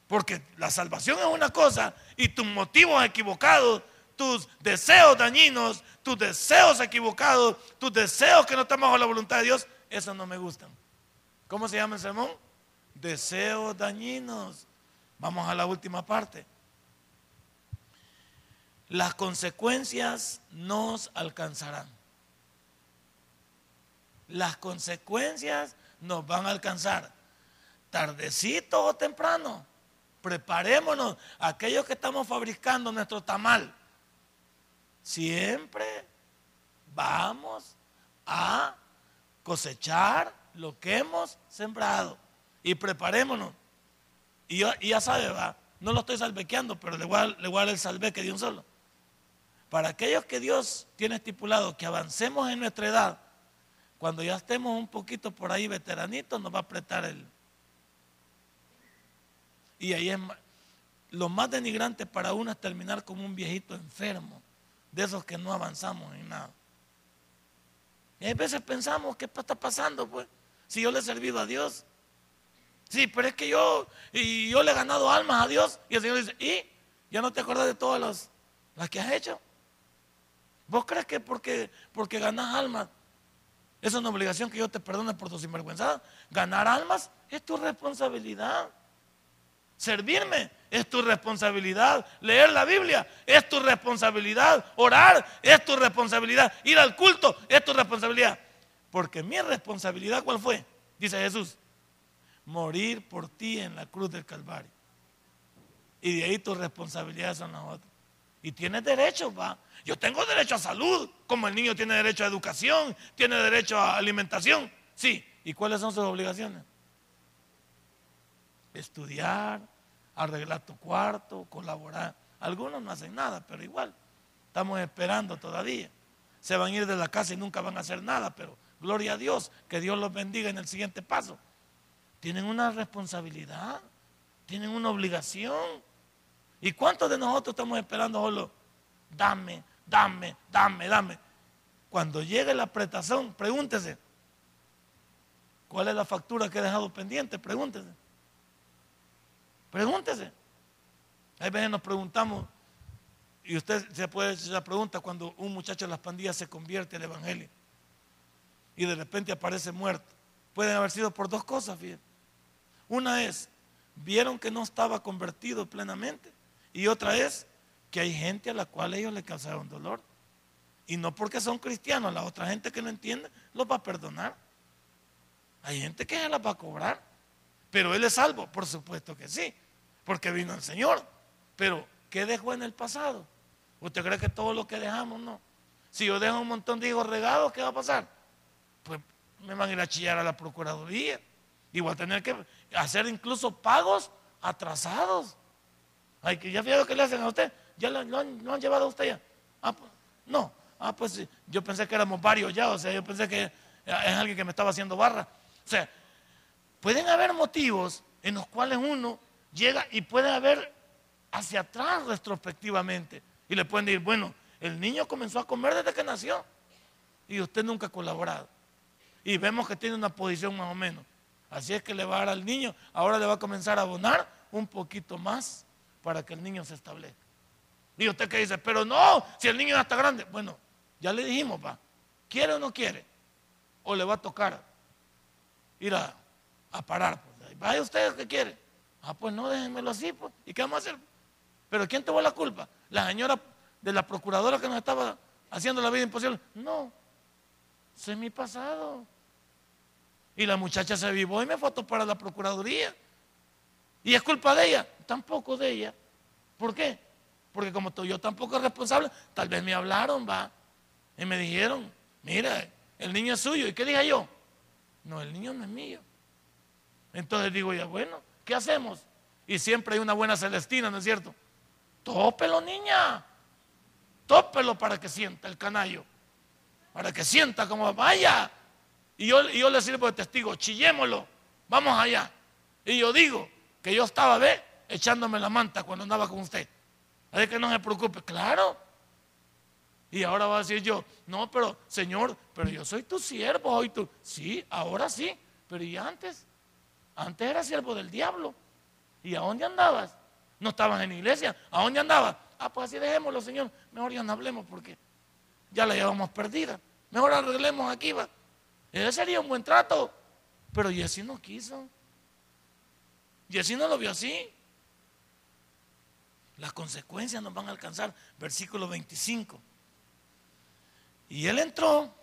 Porque la salvación es una cosa y tus motivos equivocados tus deseos dañinos, tus deseos equivocados, tus deseos que no están bajo la voluntad de Dios, esos no me gustan. ¿Cómo se llama el sermón? Deseos dañinos. Vamos a la última parte. Las consecuencias nos alcanzarán. Las consecuencias nos van a alcanzar. Tardecito o temprano. Preparémonos. Aquellos que estamos fabricando nuestro tamal siempre vamos a cosechar lo que hemos sembrado. Y preparémonos. Y, ya sabe, va, no lo estoy salvequeando, pero le el salveque de un solo. Para aquellos que Dios tiene estipulado que avancemos en nuestra edad, cuando ya estemos un poquito por ahí veteranitos, nos va a apretar el. Y ahí es lo más denigrante para uno es terminar como un viejito enfermo de esos que no avanzamos en nada. Y a veces pensamos, ¿qué está pasando? Pues, si yo le he servido a Dios. Sí, pero es que yo, y yo le he ganado almas a Dios. Y el Señor dice, ¿y? ¿Ya no te acuerdas de todas las, que has hecho? ¿Vos crees que porque, porque ganas almas, es una obligación que yo te perdone por tu sinvergüenza? Ganar almas es tu responsabilidad. Servirme es tu responsabilidad. Leer la Biblia es tu responsabilidad. Orar es tu responsabilidad. Ir al culto es tu responsabilidad. Porque mi responsabilidad, ¿cuál fue? Dice Jesús, morir por ti en la cruz del Calvario. Y de ahí tus responsabilidades son las otras. Y tienes derecho, va. Yo tengo derecho a salud, como el niño tiene derecho a educación, tiene derecho a alimentación. Sí. ¿Y cuáles son sus obligaciones? Estudiar, arreglar tu cuarto, colaborar. Algunos no hacen nada, pero igual. Estamos esperando todavía. Se van a ir de la casa y nunca van a hacer nada, pero gloria a Dios, que Dios los bendiga en el siguiente paso. Tienen una responsabilidad, tienen una obligación. ¿Y cuántos de nosotros estamos esperando solo? Dame, dame, dame, dame. Cuando llegue la apretación, pregúntese, ¿cuál es la factura que he dejado pendiente? Pregúntese. Pregúntese. Hay veces nos preguntamos, y usted se puede hacer la pregunta cuando un muchacho de las pandillas se convierte al Evangelio y de repente aparece muerto. Pueden haber sido por dos cosas, fíjense. Una es, vieron que no estaba convertido plenamente. Y otra es que hay gente a la cual ellos le causaron dolor. Y no porque son cristianos, la otra gente que no entiende los va a perdonar. Hay gente que se las va a cobrar. Pero él es salvo, por supuesto que sí, porque vino el Señor. Pero, ¿qué dejó en el pasado? ¿Usted cree que todo lo que dejamos no? Si yo dejo un montón de hijos regados, ¿qué va a pasar? Pues me van a ir a chillar a la Procuraduría. Y voy a tener que hacer incluso pagos atrasados. Ay, que ya fíjate que le hacen a usted. ¿Ya lo, han, llevado a usted ya? Ah, pues, no. Ah, pues yo pensé que éramos varios ya. O sea, yo pensé que es alguien que me estaba haciendo barra. O sea, pueden haber motivos en los cuales uno llega y puede haber hacia atrás retrospectivamente. Y le pueden decir, bueno, el niño comenzó a comer desde que nació y usted nunca ha colaborado. Y vemos que tiene una posición más o menos. Así es que le va a dar al niño, ahora le va a comenzar a abonar un poquito más para que el niño se establezca. Y usted que dice, pero no, si el niño ya está grande. Bueno, ya le dijimos, va, ¿quiere o no quiere? O le va a tocar ir a, parar. Pues. Vaya usted que quiere. Ah, pues no, déjenmelo así, pues. ¿Y qué vamos a hacer? Pero ¿quién tuvo la culpa? La señora de la procuradora que nos estaba haciendo la vida imposible. No, ese es mi pasado. Y la muchacha se vivó y me foto para la procuraduría. ¿Y es culpa de ella? Tampoco de ella. ¿Por qué? Porque como yo tampoco es responsable, tal vez me hablaron, va. Y me dijeron, mira, el niño es suyo. ¿Y qué dije yo? No, el niño no es mío. Entonces digo ya, bueno, ¿qué hacemos? Y siempre hay una buena Celestina, ¿no es cierto? Tópelo, niña. Tópelo para que sienta el canayo. Para que sienta como vaya. Y yo, yo le sirvo de testigo, chillémoslo. Vamos allá. Y yo digo que yo estaba, ve, echándome la manta cuando andaba con usted. Así que no se preocupe, claro. Y ahora va a decir yo, no, pero Señor, pero yo soy tu siervo hoy tú. Sí, ahora sí, pero ¿y antes? Antes era siervo del diablo. ¿Y a dónde andabas? No estabas en iglesia. ¿A dónde andabas? Ah, pues así dejémoslo, Señor. Mejor ya no hablemos porque ya la llevamos perdida. Mejor arreglemos aquí, va. Ese sería un buen trato. Pero Jesse no quiso. Jesse no lo vio así. Las consecuencias nos van a alcanzar. Versículo 25. Y él entró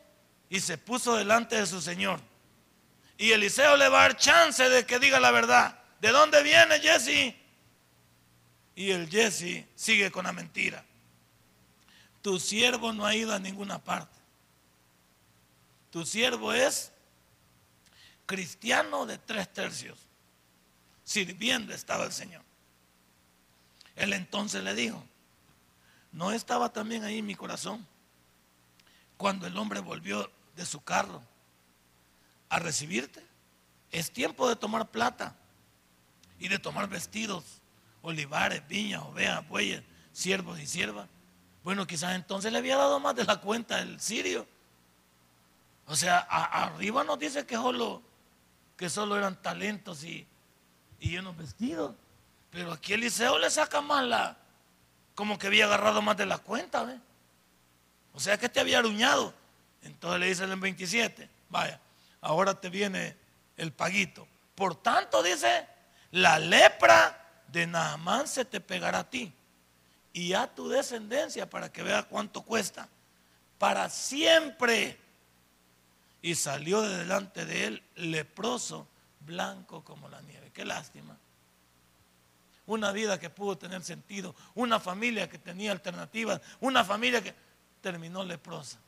y se puso delante de su Señor. Y Eliseo le va a dar chance de que diga la verdad. ¿De dónde viene Jesse? Y el Jesse sigue con la mentira. Tu siervo no ha ido a ninguna parte. Tu siervo es cristiano de tres tercios. Sirviendo estaba el Señor. Él entonces le dijo, ¿no estaba también ahí mi corazón cuando el hombre volvió de su carro a recibirte? Es tiempo de tomar plata y de tomar vestidos olivares, viñas, ovejas, bueyes, siervos y siervas. Bueno, quizás entonces le había dado más de la cuenta el sirio. O sea, arriba nos dice que solo, que solo eran talentos y, unos vestidos. Pero aquí Eliseo le saca más la, como que había agarrado más de la cuenta. O sea que te había aruñado. Entonces le dice en 27, vaya, ahora te viene el paguito. Por tanto, dice, la lepra de Naamán se te pegará a ti y a tu descendencia para que vea cuánto cuesta. Para siempre. Y salió de delante de él leproso, blanco como la nieve. Qué lástima. una vida que pudo tener sentido, una familia que tenía alternativas, una familia que terminó leprosa.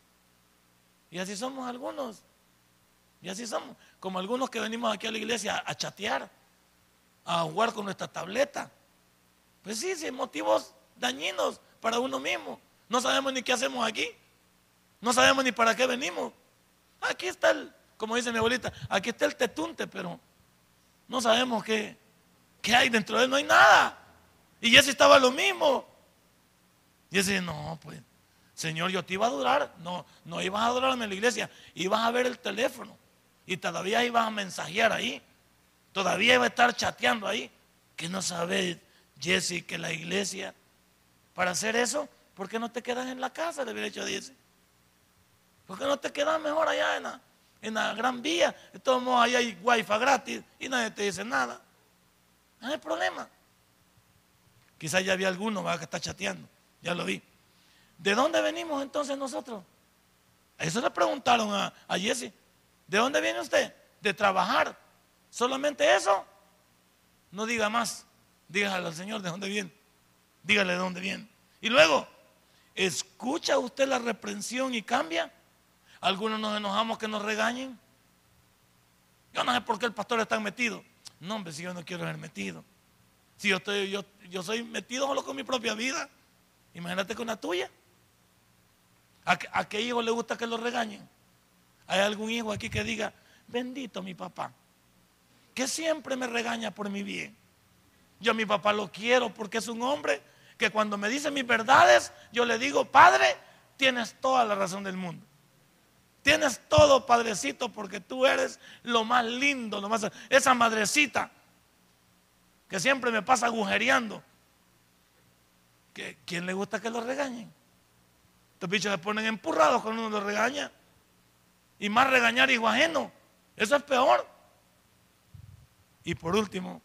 Y así somos algunos. Y así somos. Como algunos que venimos aquí a la iglesia a, chatear, a jugar con nuestra tableta. Pues sí, sí, motivos dañinos para uno mismo. No sabemos ni qué hacemos aquí. No sabemos ni para qué venimos. Aquí está el, como dice mi abuelita, aquí está el tetunte, pero no sabemos qué, qué hay dentro de él. No hay nada. Y Jesse estaba lo mismo. Y Jesse, no, pues, Señor, yo te iba a adorar. No, no ibas a adorarme en la iglesia. Ibas a ver el teléfono. Y todavía ibas a mensajear ahí. Todavía iba a estar chateando ahí. Que no sabe Jesse que la iglesia, para hacer eso, ¿por qué no te quedas en la casa? Le hubiera dicho Jesse. ¿Por qué no te quedas mejor allá en la, en la gran vía? De todos modos, ahí hay wifi gratis y nadie te dice nada. No hay problema. Quizás ya había alguno que está chateando. Ya lo vi. ¿De dónde venimos entonces nosotros? Eso le preguntaron a, a Jesse. ¿De dónde viene usted? De trabajar. ¿Solamente eso? No diga más. Dígale al Señor de dónde viene. Dígale de dónde viene. Y luego, ¿escucha usted la reprensión y cambia? Algunos nos enojamos que nos regañen. Yo no sé por qué el pastor está metido. No, hombre, si yo no quiero ser metido. Si yo, estoy, yo, yo soy metido solo con mi propia vida. Imagínate con la tuya. ¿A, qué hijo le gusta que lo regañen? ¿Hay algún hijo aquí que diga, bendito mi papá, que siempre me regaña por mi bien? Yo a mi papá lo quiero porque es un hombre que cuando me dice mis verdades, yo le digo, Padre, tienes toda la razón del mundo. Tienes todo, Padrecito, porque tú eres lo más lindo, lo más... Esa madrecita que siempre me pasa agujereando. ¿Quién le gusta que lo regañen? Estos bichos se ponen empurrados cuando uno los regaña. Y más regañar hijo ajeno. Eso es peor. Y por último,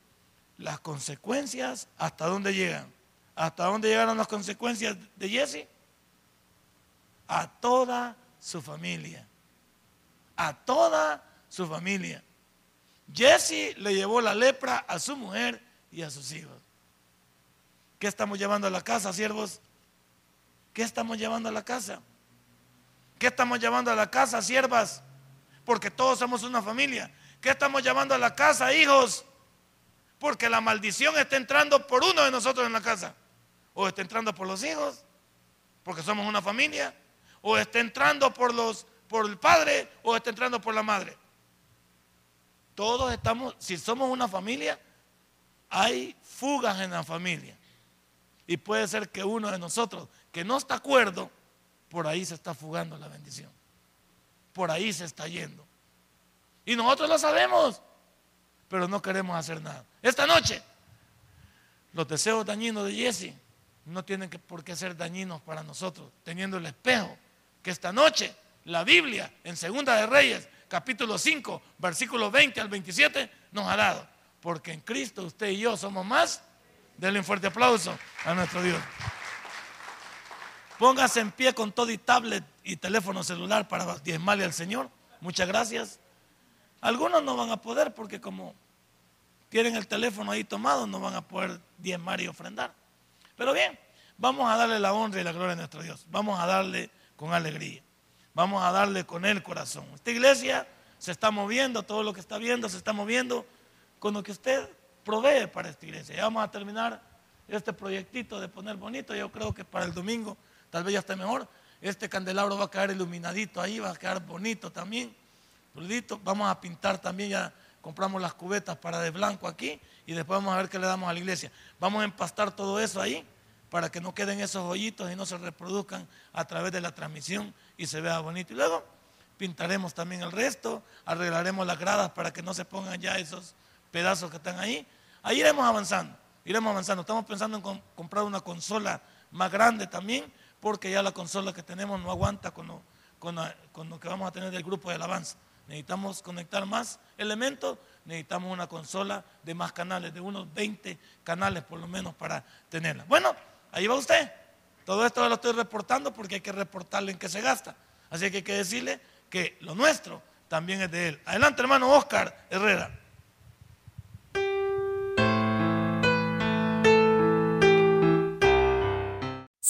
las consecuencias, ¿hasta dónde llegan? ¿Hasta dónde llegaron las consecuencias de Jesse? A toda su familia. A toda su familia. Jesse le llevó la lepra a su mujer y a sus hijos. ¿Qué estamos llevando a la casa, siervos? ¿Qué estamos llevando a la casa? ¿Qué estamos llevando a la casa, siervas? Porque todos somos una familia. ¿Qué estamos llevando a la casa, hijos? Porque la maldición está entrando por uno de nosotros en la casa. O está entrando por los hijos, porque somos una familia. O está entrando por, los, por el padre, o está entrando por la madre. Todos estamos, si somos una familia, hay fugas en la familia. Y puede ser que uno de nosotros que no está acuerdo, por ahí se está fugando la bendición. Por ahí se está yendo. Y nosotros lo sabemos, pero no queremos hacer nada. Esta noche, los deseos dañinos de Jesse no tienen por qué ser dañinos para nosotros, teniendo el espejo que esta noche la Biblia en Segunda de Reyes, capítulo 5, versículo 20 al 27, nos ha dado. Porque en Cristo usted y yo somos más. Denle un fuerte aplauso a nuestro Dios. Póngase en pie con todo y tablet y teléfono celular para diezmarle al Señor. Muchas gracias. Algunos no van a poder porque como tienen el teléfono ahí tomado, no van a poder diezmar y ofrendar. Pero bien, vamos a darle la honra y la gloria a nuestro Dios. Vamos a darle con alegría. Vamos a darle con el corazón. Esta iglesia se está moviendo, todo lo que está viendo se está moviendo con lo que usted provee para esta iglesia. Ya vamos a terminar este proyectito de poner bonito. Yo creo que para el domingo tal vez ya esté mejor. Este candelabro va a quedar iluminadito ahí, va a quedar bonito también. Vamos a pintar también, ya compramos las cubetas para de blanco aquí y después vamos a ver qué le damos a la iglesia. Vamos a empastar todo eso ahí para que no queden esos hoyitos y no se reproduzcan a través de la transmisión y se vea bonito. Y luego pintaremos también el resto, arreglaremos las gradas para que no se pongan ya esos pedazos que están ahí. Ahí iremos avanzando, iremos avanzando. Estamos pensando en comprar una consola más grande también porque ya la consola que tenemos no aguanta con lo, que vamos a tener del grupo de alabanza. Necesitamos conectar más elementos, necesitamos una consola de más canales, de unos 20 canales por lo menos para tenerla. Bueno, ahí va usted. Todo esto lo estoy reportando porque hay que reportarle en qué se gasta. Así que hay que decirle que lo nuestro también es de él. Adelante, hermano Oscar Herrera.